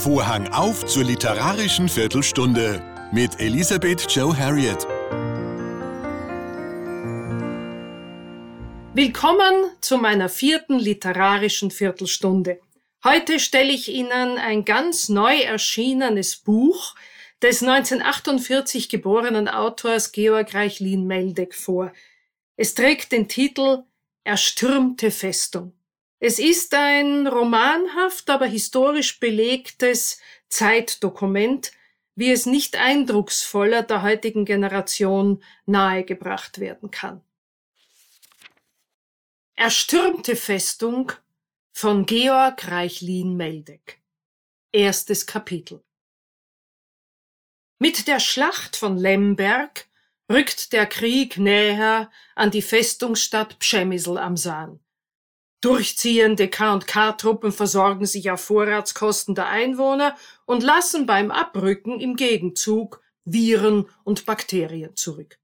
Vorhang auf zur literarischen Viertelstunde mit Elisabeth Joe Harriet. Willkommen zu meiner vierten literarischen Viertelstunde. Heute stelle ich Ihnen ein ganz neu erschienenes Buch des 1948 geborenen Autors Georg Reichlin Meldek vor. Es trägt den Titel Erstürmte Festung. Es ist ein romanhaft, aber historisch belegtes Zeitdokument, wie es nicht eindrucksvoller der heutigen Generation nahegebracht werden kann. Erstürmte Festung von Georg Reichlin Meldek. Erstes Kapitel. Mit der Schlacht von Lemberg rückt der Krieg näher an die Festungsstadt Pschemissl am Saan. Durchziehende K&K-Truppen versorgen sich auf Vorratskosten der Einwohner und lassen beim Abrücken im Gegenzug Viren und Bakterien zurück.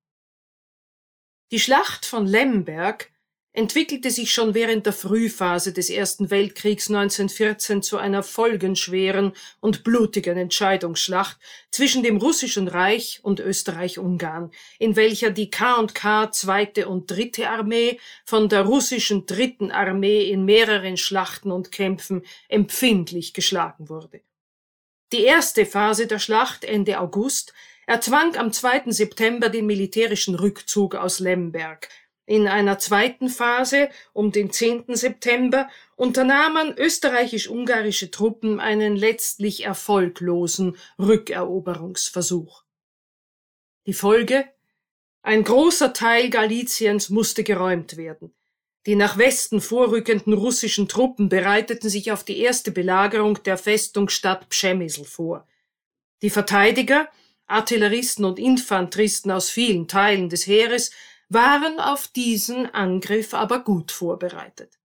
Die Schlacht von Lemberg entwickelte sich schon während der Frühphase des Ersten Weltkriegs 1914 zu einer folgenschweren und blutigen Entscheidungsschlacht zwischen dem Russischen Reich und Österreich-Ungarn, in welcher die K&K Zweite und Dritte Armee von der russischen Dritten Armee in mehreren Schlachten und Kämpfen empfindlich geschlagen wurde. Die erste Phase der Schlacht Ende August erzwang am 2. September den militärischen Rückzug aus Lemberg, in einer zweiten Phase um den 10. September unternahmen österreichisch-ungarische Truppen einen letztlich erfolglosen Rückeroberungsversuch. Die Folge? Ein großer Teil Galiciens musste geräumt werden. Die nach Westen vorrückenden russischen Truppen bereiteten sich auf die erste Belagerung der Festungsstadt Pschemissl vor. Die Verteidiger, Artilleristen und Infanteristen aus vielen Teilen des Heeres waren auf diesen Angriff aber gut vorbereitet.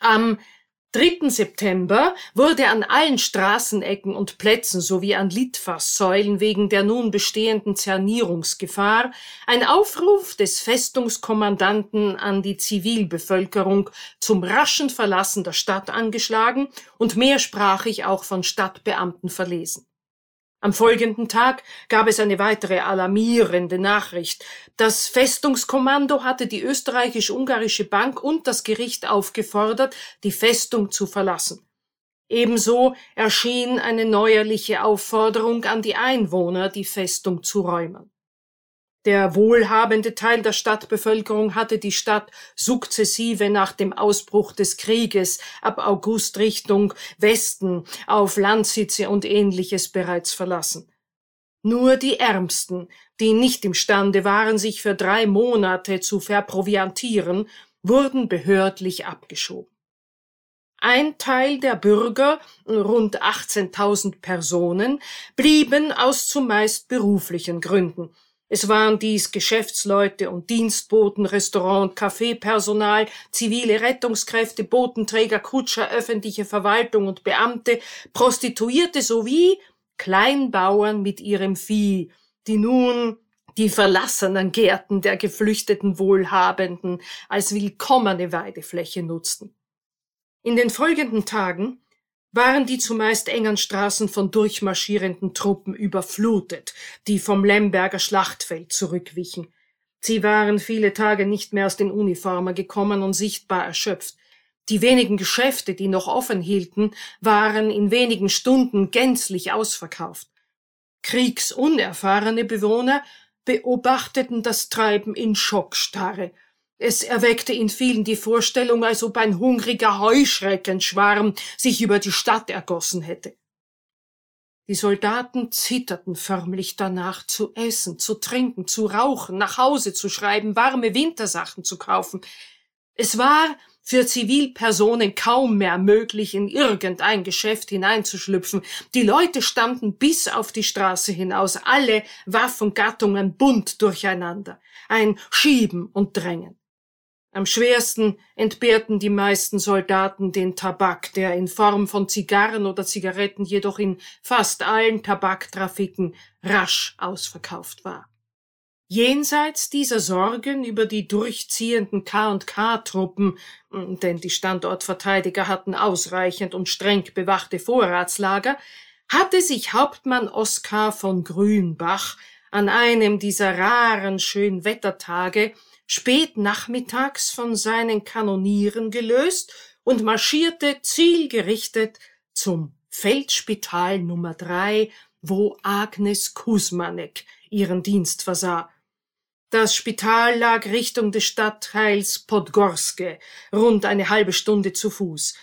Am 3. September wurde an allen Straßenecken und Plätzen sowie an Litfaßsäulen wegen der nun bestehenden Zernierungsgefahr ein Aufruf des Festungskommandanten an die Zivilbevölkerung zum raschen Verlassen der Stadt angeschlagen und mehrsprachig auch von Stadtbeamten verlesen. Am folgenden Tag gab es eine weitere alarmierende Nachricht. Das Festungskommando hatte die österreichisch-ungarische Bank und das Gericht aufgefordert, die Festung zu verlassen. Ebenso erschien eine neuerliche Aufforderung an die Einwohner, die Festung zu räumen. Der wohlhabende Teil der Stadtbevölkerung hatte die Stadt sukzessive nach dem Ausbruch des Krieges ab August Richtung Westen auf Landsitze und ähnliches bereits verlassen. Nur die Ärmsten, die nicht imstande waren, sich für drei Monate zu verproviantieren, wurden behördlich abgeschoben. Ein Teil der Bürger, rund 18.000 Personen, blieben aus zumeist beruflichen Gründen, es waren dies Geschäftsleute und Dienstboten, Restaurant, Kaffeepersonal, zivile Rettungskräfte, Botenträger, Kutscher, öffentliche Verwaltung und Beamte, Prostituierte sowie Kleinbauern mit ihrem Vieh, die nun die verlassenen Gärten der geflüchteten Wohlhabenden als willkommene Weidefläche nutzten. In den folgenden Tagen waren die zumeist engen Straßen von durchmarschierenden Truppen überflutet, die vom Lemberger Schlachtfeld zurückwichen. Sie waren viele Tage nicht mehr aus den Uniformen gekommen und sichtbar erschöpft. Die wenigen Geschäfte, die noch offen hielten, waren in wenigen Stunden gänzlich ausverkauft. Kriegsunerfahrene Bewohner beobachteten das Treiben in Schockstarre es erweckte in vielen die Vorstellung, als ob ein hungriger Heuschreckenschwarm sich über die Stadt ergossen hätte. Die Soldaten zitterten förmlich danach, zu essen, zu trinken, zu rauchen, nach Hause zu schreiben, warme Wintersachen zu kaufen. Es war für Zivilpersonen kaum mehr möglich, in irgendein Geschäft hineinzuschlüpfen. Die Leute standen bis auf die Straße hinaus, alle Waffengattungen bunt durcheinander. Ein Schieben und Drängen. Am schwersten entbehrten die meisten Soldaten den Tabak, der in Form von Zigarren oder Zigaretten jedoch in fast allen Tabaktrafiken rasch ausverkauft war. Jenseits dieser Sorgen über die durchziehenden K&K-Truppen, denn die Standortverteidiger hatten ausreichend und streng bewachte Vorratslager, hatte sich Hauptmann Oskar von Grünbach an einem dieser raren Schönwettertage spät nachmittags von seinen Kanonieren gelöst und marschierte zielgerichtet zum Feldspital Nummer drei, wo Agnes Kusmanek ihren Dienst versah. Das Spital lag Richtung des Stadtteils Podgorske, rund eine halbe Stunde zu Fuß.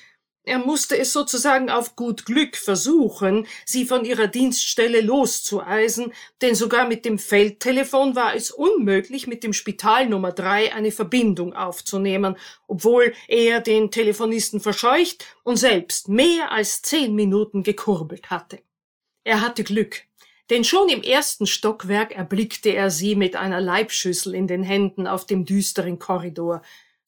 Er musste es sozusagen auf gut Glück versuchen, sie von ihrer Dienststelle loszueisen, denn sogar mit dem Feldtelefon war es unmöglich, mit dem Spital Nummer drei eine Verbindung aufzunehmen, obwohl er den Telefonisten verscheucht und selbst mehr als zehn Minuten gekurbelt hatte. Er hatte Glück, denn schon im ersten Stockwerk erblickte er sie mit einer Leibschüssel in den Händen auf dem düsteren Korridor.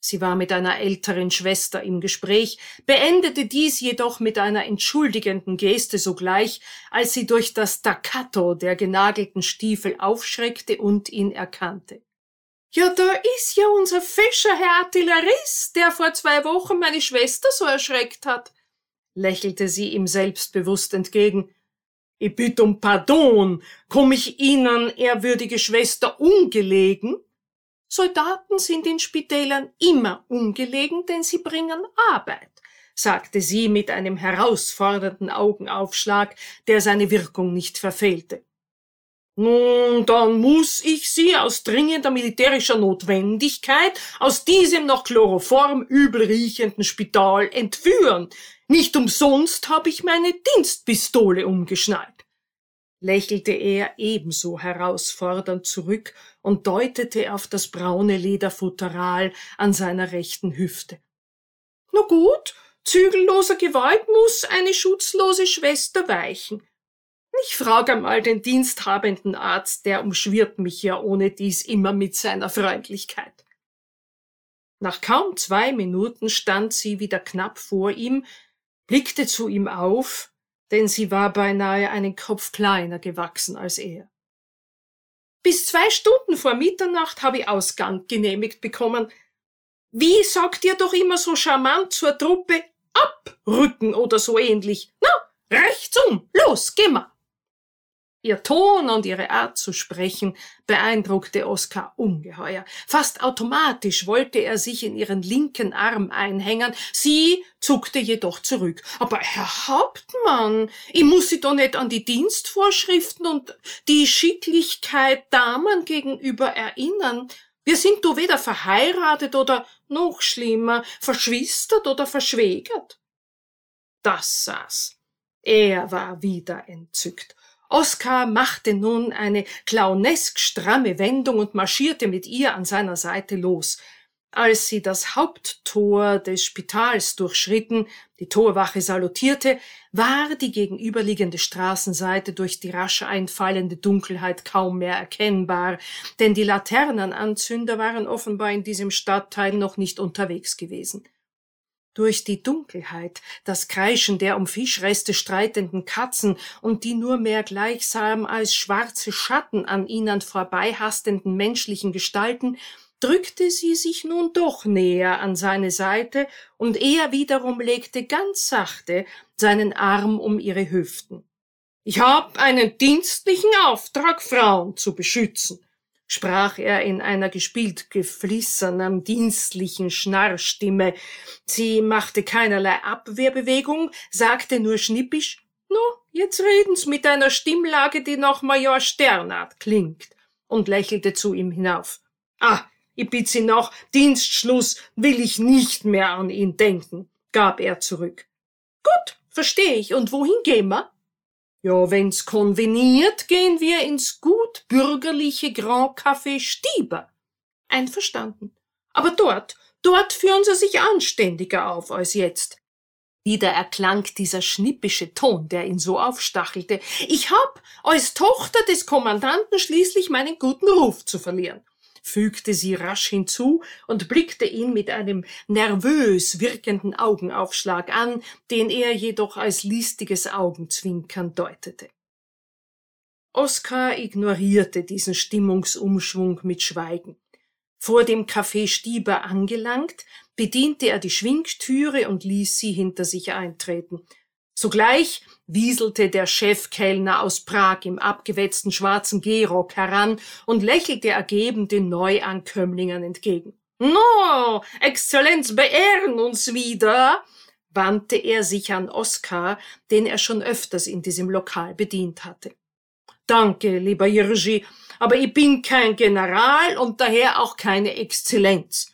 Sie war mit einer älteren Schwester im Gespräch, beendete dies jedoch mit einer entschuldigenden Geste sogleich, als sie durch das Staccato der genagelten Stiefel aufschreckte und ihn erkannte. Ja, da ist ja unser Fischer, Herr Artillerist, der vor zwei Wochen meine Schwester so erschreckt hat, lächelte sie ihm selbstbewusst entgegen. Ich bitte um Pardon, komm ich Ihnen, ehrwürdige Schwester, ungelegen? Soldaten sind in Spitälern immer ungelegen, denn sie bringen Arbeit, sagte sie mit einem herausfordernden Augenaufschlag, der seine Wirkung nicht verfehlte. Nun, dann muss ich Sie aus dringender militärischer Notwendigkeit aus diesem noch Chloroform übel riechenden Spital entführen. Nicht umsonst habe ich meine Dienstpistole umgeschnallt lächelte er ebenso herausfordernd zurück und deutete auf das braune Lederfutteral an seiner rechten Hüfte. Na gut, zügelloser Gewalt muss eine schutzlose Schwester weichen. Ich frage einmal den diensthabenden Arzt, der umschwirrt mich ja ohne dies immer mit seiner Freundlichkeit. Nach kaum zwei Minuten stand sie wieder knapp vor ihm, blickte zu ihm auf denn sie war beinahe einen Kopf kleiner gewachsen als er. Bis zwei Stunden vor Mitternacht habe ich Ausgang genehmigt bekommen. Wie sagt ihr doch immer so charmant zur Truppe abrücken oder so ähnlich? Na, rechts um, los, geh mal. Ihr Ton und ihre Art zu sprechen beeindruckte Oskar ungeheuer. Fast automatisch wollte er sich in ihren linken Arm einhängen, sie zuckte jedoch zurück. Aber Herr Hauptmann, ich muss Sie doch nicht an die Dienstvorschriften und die Schicklichkeit Damen gegenüber erinnern. Wir sind doch weder verheiratet oder noch schlimmer, verschwistert oder verschwägert. Das saß. Er war wieder entzückt. Oskar machte nun eine clownesk stramme Wendung und marschierte mit ihr an seiner Seite los. Als sie das Haupttor des Spitals durchschritten, die Torwache salutierte, war die gegenüberliegende Straßenseite durch die rasch einfallende Dunkelheit kaum mehr erkennbar, denn die Laternenanzünder waren offenbar in diesem Stadtteil noch nicht unterwegs gewesen. Durch die Dunkelheit, das Kreischen der um Fischreste streitenden Katzen und die nur mehr gleichsam als schwarze Schatten an ihnen vorbeihastenden menschlichen Gestalten drückte sie sich nun doch näher an seine Seite, und er wiederum legte ganz sachte seinen Arm um ihre Hüften. Ich hab einen dienstlichen Auftrag, Frauen zu beschützen sprach er in einer gespielt geflissenen, dienstlichen Schnarrstimme. Sie machte keinerlei Abwehrbewegung, sagte nur schnippisch, »No, jetzt reden's mit einer Stimmlage, die nach Major Sternart klingt«, und lächelte zu ihm hinauf. »Ah, ich bitt Sie noch, Dienstschluss will ich nicht mehr an ihn denken«, gab er zurück. »Gut, versteh ich, und wohin gehen wir?« Ja, wenn's konveniert, gehen wir ins gut bürgerliche Grand Café Stieber. Einverstanden. Aber dort, dort führen sie sich anständiger auf als jetzt. Wieder erklang dieser schnippische Ton, der ihn so aufstachelte. Ich hab als Tochter des Kommandanten schließlich meinen guten Ruf zu verlieren fügte sie rasch hinzu und blickte ihn mit einem nervös wirkenden Augenaufschlag an, den er jedoch als listiges Augenzwinkern deutete. Oskar ignorierte diesen Stimmungsumschwung mit Schweigen. Vor dem Café Stieber angelangt, bediente er die Schwingtüre und ließ sie hinter sich eintreten. Sogleich wieselte der Chefkellner aus Prag im abgewetzten schwarzen Gehrock heran und lächelte ergeben den Neuankömmlingen entgegen. No, Exzellenz beehren uns wieder, wandte er sich an Oskar, den er schon öfters in diesem Lokal bedient hatte. Danke, lieber Jirschi, aber ich bin kein General und daher auch keine Exzellenz.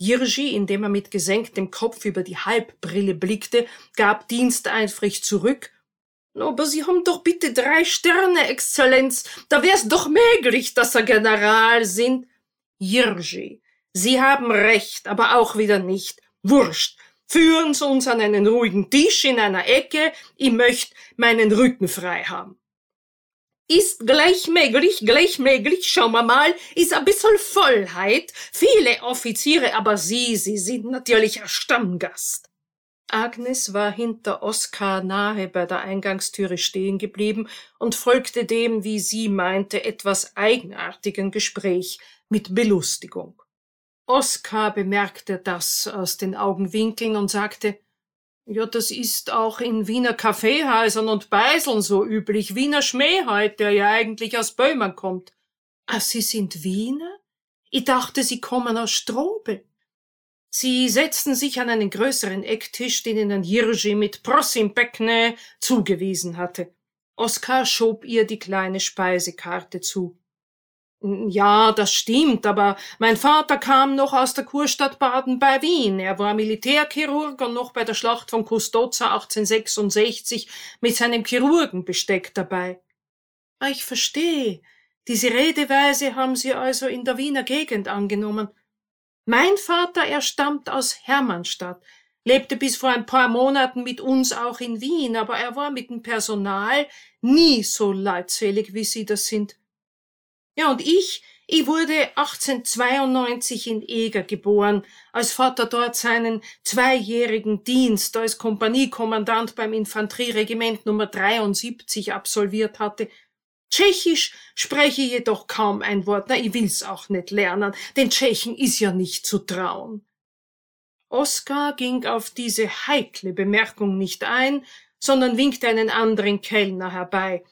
Jirschi, indem er mit gesenktem Kopf über die Halbbrille blickte, gab diensteifrig zurück. Aber Sie haben doch bitte drei Sterne, Exzellenz. Da wär's doch möglich, dass Sie General sind. Jirschi, Sie haben recht, aber auch wieder nicht. Wurscht. Führen Sie uns an einen ruhigen Tisch in einer Ecke. Ich möchte meinen Rücken frei haben. Ist gleich möglich, gleich möglich, schauen wir mal, ist ein bisschen Vollheit. Viele Offiziere, aber Sie, Sie sind natürlich ein Stammgast. Agnes war hinter Oskar nahe bei der Eingangstüre stehen geblieben und folgte dem, wie sie meinte, etwas eigenartigen Gespräch mit Belustigung. Oskar bemerkte das aus den Augenwinkeln und sagte, ja, das ist auch in Wiener Kaffeehäusern und Beiseln so üblich. Wiener Schmäh halt, der ja eigentlich aus Böhmen kommt. Ah, Sie sind Wiener? Ich dachte, Sie kommen aus Strobel. Sie setzten sich an einen größeren Ecktisch, den ihnen Hirschi mit Prosim Pekne zugewiesen hatte. Oskar schob ihr die kleine Speisekarte zu. Ja, das stimmt, aber mein Vater kam noch aus der Kurstadt Baden bei Wien. Er war Militärchirurg und noch bei der Schlacht von Custoza 1866 mit seinem Chirurgenbesteck dabei. Ah, ich verstehe. Diese Redeweise haben Sie also in der Wiener Gegend angenommen. Mein Vater, er stammt aus Hermannstadt, lebte bis vor ein paar Monaten mit uns auch in Wien, aber er war mit dem Personal nie so leutselig, wie Sie das sind. Ja, und ich, ich wurde 1892 in Eger geboren, als Vater dort seinen zweijährigen Dienst als Kompaniekommandant beim Infanterieregiment Nummer 73 absolviert hatte. Tschechisch spreche jedoch kaum ein Wort, na, ich will's auch nicht lernen, den Tschechen ist ja nicht zu trauen. Oskar ging auf diese heikle Bemerkung nicht ein, sondern winkte einen anderen Kellner herbei,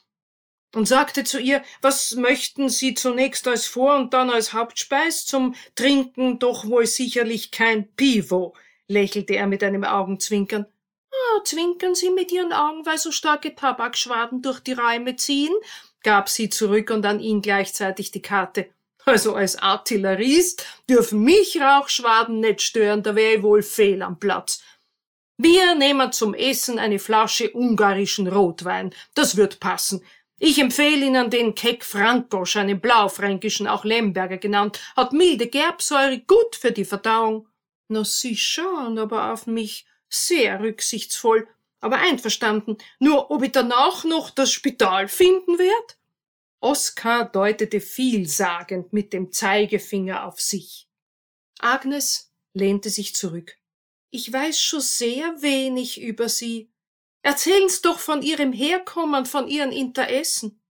und sagte zu ihr, was möchten Sie zunächst als Vor- und dann als Hauptspeis zum Trinken doch wohl sicherlich kein Pivo, lächelte er mit einem Augenzwinkern. Ah, zwinkern Sie mit Ihren Augen, weil so starke Tabakschwaden durch die Räume ziehen? gab sie zurück und an ihn gleichzeitig die Karte. Also als Artillerist dürfen mich Rauchschwaden nicht stören, da wäre ich wohl fehl am Platz. Wir nehmen zum Essen eine Flasche ungarischen Rotwein. Das wird passen. Ich empfehle Ihnen den Keck Frankosch, einen blaufränkischen, auch Lemberger genannt, hat milde Gerbsäure, gut für die Verdauung. Na, Sie schauen aber auf mich sehr rücksichtsvoll, aber einverstanden. Nur ob ich danach noch das Spital finden werd? Oskar deutete vielsagend mit dem Zeigefinger auf sich. Agnes lehnte sich zurück. Ich weiß schon sehr wenig über Sie. Erzählen's doch von Ihrem Herkommen, von Ihren Interessen.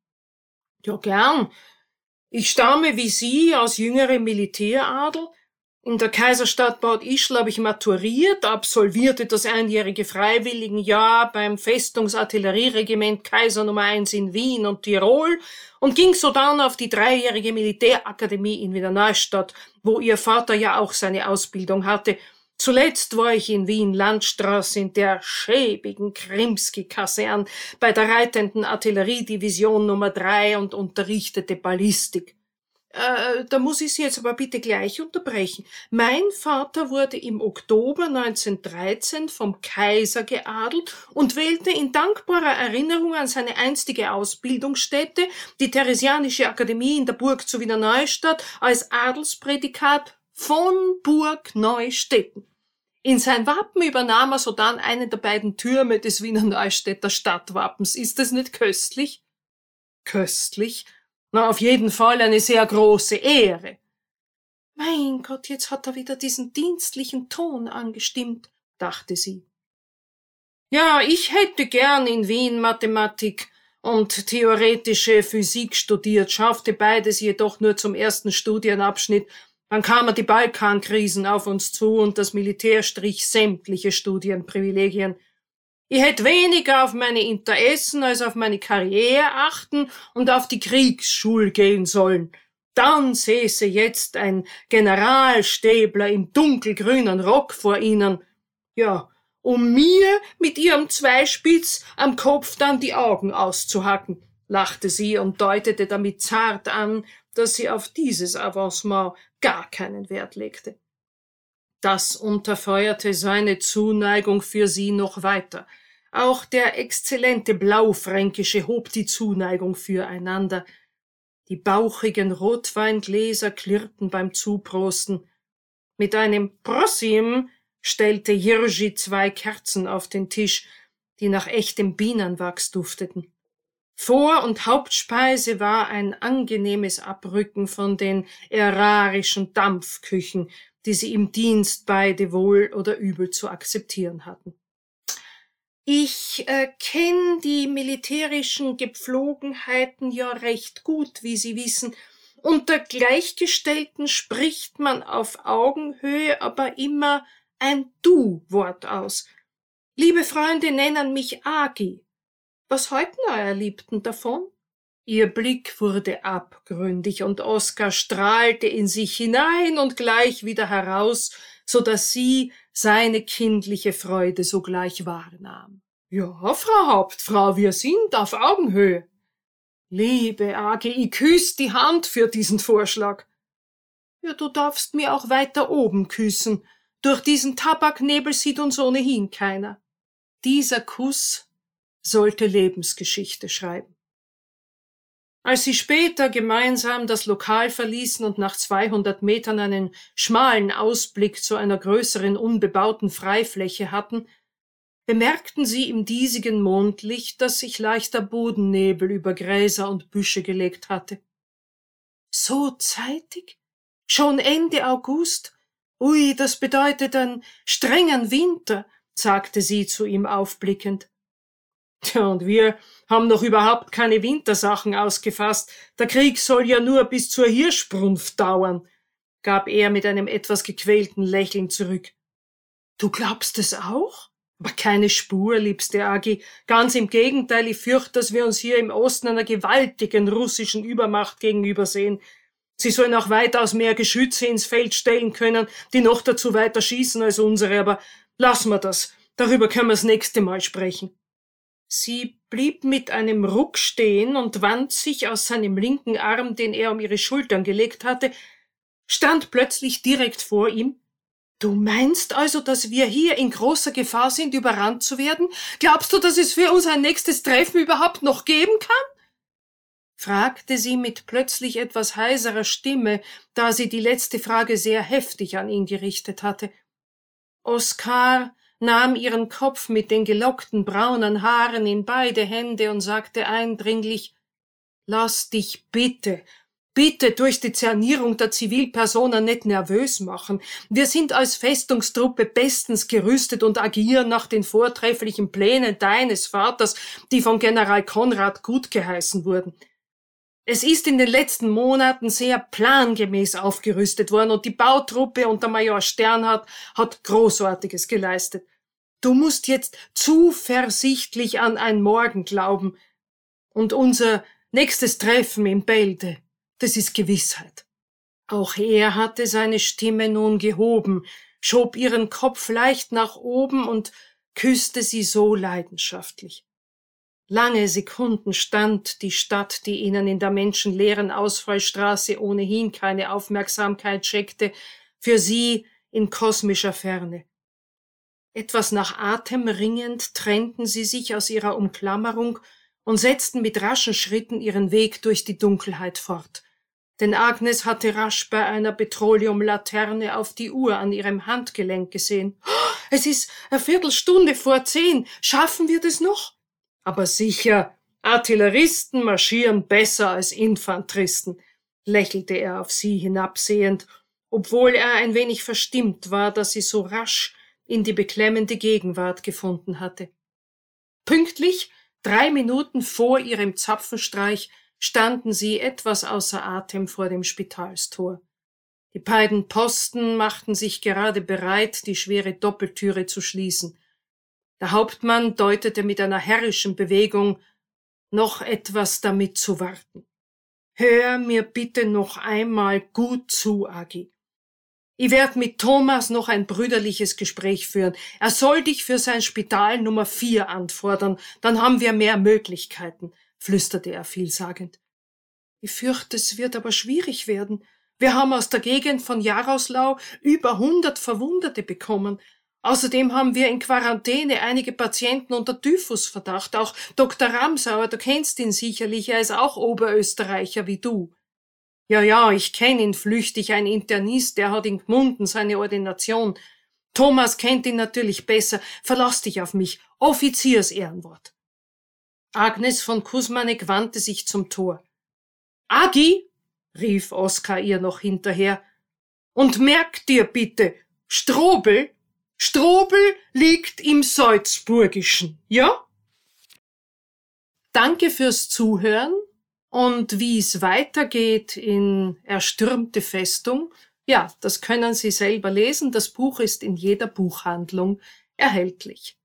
Ja, gern. Ich stamme wie Sie aus jüngerem Militäradel. In der Kaiserstadt Bad Ischl habe ich maturiert, absolvierte das einjährige Freiwilligenjahr beim Festungsartillerieregiment Kaiser Nummer 1 in Wien und Tirol und ging sodann auf die dreijährige Militärakademie in Wiener Neustadt, wo ihr Vater ja auch seine Ausbildung hatte – Zuletzt war ich in Wien Landstraße in der schäbigen Krimski-Kasern bei der reitenden Artilleriedivision Nummer drei und unterrichtete Ballistik. Äh, da muss ich Sie jetzt aber bitte gleich unterbrechen. Mein Vater wurde im Oktober 1913 vom Kaiser geadelt und wählte in dankbarer Erinnerung an seine einstige Ausbildungsstätte, die Theresianische Akademie in der Burg zu Wiener Neustadt, als Adelsprädikat von Burg Neustetten. In sein Wappen übernahm er sodann einen der beiden Türme des Wiener Neustädter Stadtwappens. Ist es nicht köstlich? Köstlich? Na, auf jeden Fall eine sehr große Ehre. Mein Gott, jetzt hat er wieder diesen dienstlichen Ton angestimmt, dachte sie. Ja, ich hätte gern in Wien Mathematik, und theoretische Physik studiert, schaffte beides jedoch nur zum ersten Studienabschnitt. Dann kamen die Balkankrisen auf uns zu und das Militär strich sämtliche Studienprivilegien. Ich hätte weniger auf meine Interessen als auf meine Karriere achten und auf die Kriegsschule gehen sollen. Dann säße jetzt ein Generalstäbler im dunkelgrünen Rock vor ihnen. Ja, um mir mit ihrem Zweispitz am Kopf dann die Augen auszuhacken, lachte sie und deutete damit zart an, dass sie auf dieses Avancement gar keinen Wert legte. Das unterfeuerte seine Zuneigung für sie noch weiter. Auch der exzellente Blaufränkische hob die Zuneigung füreinander. Die bauchigen Rotweingläser klirrten beim Zuprosten. Mit einem Prossim stellte Jirgi zwei Kerzen auf den Tisch, die nach echtem Bienenwachs dufteten. Vor- und Hauptspeise war ein angenehmes Abrücken von den erarischen Dampfküchen, die sie im Dienst beide wohl oder übel zu akzeptieren hatten. Ich äh, kenne die militärischen Gepflogenheiten ja recht gut, wie Sie wissen. Unter Gleichgestellten spricht man auf Augenhöhe aber immer ein Du-Wort aus. Liebe Freunde nennen mich Agi. Was halten euer Liebten davon? Ihr Blick wurde abgründig und Oskar strahlte in sich hinein und gleich wieder heraus, so dass sie seine kindliche Freude sogleich wahrnahm. Ja, Frau Hauptfrau, wir sind auf Augenhöhe. Liebe Agi, ich küss die Hand für diesen Vorschlag. Ja, du darfst mir auch weiter oben küssen. Durch diesen Tabaknebel sieht uns ohnehin keiner. Dieser Kuss sollte Lebensgeschichte schreiben. Als sie später gemeinsam das Lokal verließen und nach 200 Metern einen schmalen Ausblick zu einer größeren unbebauten Freifläche hatten, bemerkten sie im diesigen Mondlicht, dass sich leichter Bodennebel über Gräser und Büsche gelegt hatte. So zeitig? Schon Ende August? Ui, das bedeutet einen strengen Winter, sagte sie zu ihm aufblickend. Tja, und wir haben noch überhaupt keine Wintersachen ausgefasst. Der Krieg soll ja nur bis zur Hirschbrunft dauern, gab er mit einem etwas gequälten Lächeln zurück. Du glaubst es auch? Aber keine Spur, liebste Agi. Ganz im Gegenteil, ich fürchte, dass wir uns hier im Osten einer gewaltigen russischen Übermacht gegenübersehen. Sie sollen auch weitaus mehr Geschütze ins Feld stellen können, die noch dazu weiter schießen als unsere, aber lassen wir das. Darüber können wir das nächste Mal sprechen. Sie blieb mit einem Ruck stehen und wand sich aus seinem linken Arm, den er um ihre Schultern gelegt hatte, stand plötzlich direkt vor ihm. Du meinst also, dass wir hier in großer Gefahr sind, überrannt zu werden? Glaubst du, dass es für uns ein nächstes Treffen überhaupt noch geben kann? fragte sie mit plötzlich etwas heiserer Stimme, da sie die letzte Frage sehr heftig an ihn gerichtet hatte. Oskar nahm ihren Kopf mit den gelockten braunen Haaren in beide Hände und sagte eindringlich Lass dich bitte, bitte durch die Zernierung der Zivilpersonen nicht nervös machen. Wir sind als Festungstruppe bestens gerüstet und agieren nach den vortrefflichen Plänen deines Vaters, die von General Konrad gutgeheißen wurden. Es ist in den letzten Monaten sehr plangemäß aufgerüstet worden und die Bautruppe unter Major Sternhardt hat Großartiges geleistet. Du musst jetzt zuversichtlich an ein Morgen glauben. Und unser nächstes Treffen im Bälde, das ist Gewissheit. Auch er hatte seine Stimme nun gehoben, schob ihren Kopf leicht nach oben und küsste sie so leidenschaftlich. Lange Sekunden stand die Stadt, die ihnen in der menschenleeren Ausfallstraße ohnehin keine Aufmerksamkeit schenkte, für sie in kosmischer Ferne. Etwas nach Atem ringend trennten sie sich aus ihrer Umklammerung und setzten mit raschen Schritten ihren Weg durch die Dunkelheit fort. Denn Agnes hatte rasch bei einer Petroleumlaterne auf die Uhr an ihrem Handgelenk gesehen. Es ist eine Viertelstunde vor zehn. Schaffen wir das noch? Aber sicher, Artilleristen marschieren besser als Infanteristen, lächelte er auf sie hinabsehend, obwohl er ein wenig verstimmt war, dass sie so rasch in die beklemmende Gegenwart gefunden hatte. Pünktlich Drei Minuten vor ihrem Zapfenstreich standen sie etwas außer Atem vor dem Spitalstor. Die beiden Posten machten sich gerade bereit, die schwere Doppeltüre zu schließen. Der Hauptmann deutete mit einer herrischen Bewegung noch etwas damit zu warten. Hör mir bitte noch einmal gut zu, Agi. Ich werd mit Thomas noch ein brüderliches Gespräch führen. Er soll dich für sein Spital Nummer vier anfordern, dann haben wir mehr Möglichkeiten, flüsterte er vielsagend. Ich fürchte, es wird aber schwierig werden. Wir haben aus der Gegend von Jaroslau über hundert Verwundete bekommen. Außerdem haben wir in Quarantäne einige Patienten unter Typhusverdacht. Auch Dr. Ramsauer, du kennst ihn sicherlich, er ist auch Oberösterreicher wie du. Ja, ja, ich kenn ihn flüchtig, ein Internist, der hat in Gmunden seine Ordination. Thomas kennt ihn natürlich besser. Verlass dich auf mich. Offiziersehrenwort. Agnes von Kusmanek wandte sich zum Tor. Agi, rief Oskar ihr noch hinterher. Und merk dir bitte, Strobel, Strobel liegt im Salzburgischen, ja? Danke fürs Zuhören. Und wie es weitergeht in Erstürmte Festung, ja, das können Sie selber lesen. Das Buch ist in jeder Buchhandlung erhältlich.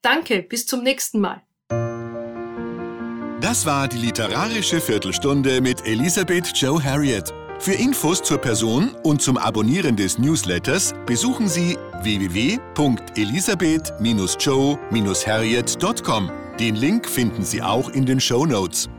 Danke, bis zum nächsten Mal. Das war die literarische Viertelstunde mit Elisabeth Joe Harriet. Für Infos zur Person und zum Abonnieren des Newsletters besuchen Sie www.elisabeth-joe-harriet.com. Den Link finden Sie auch in den Show Notes.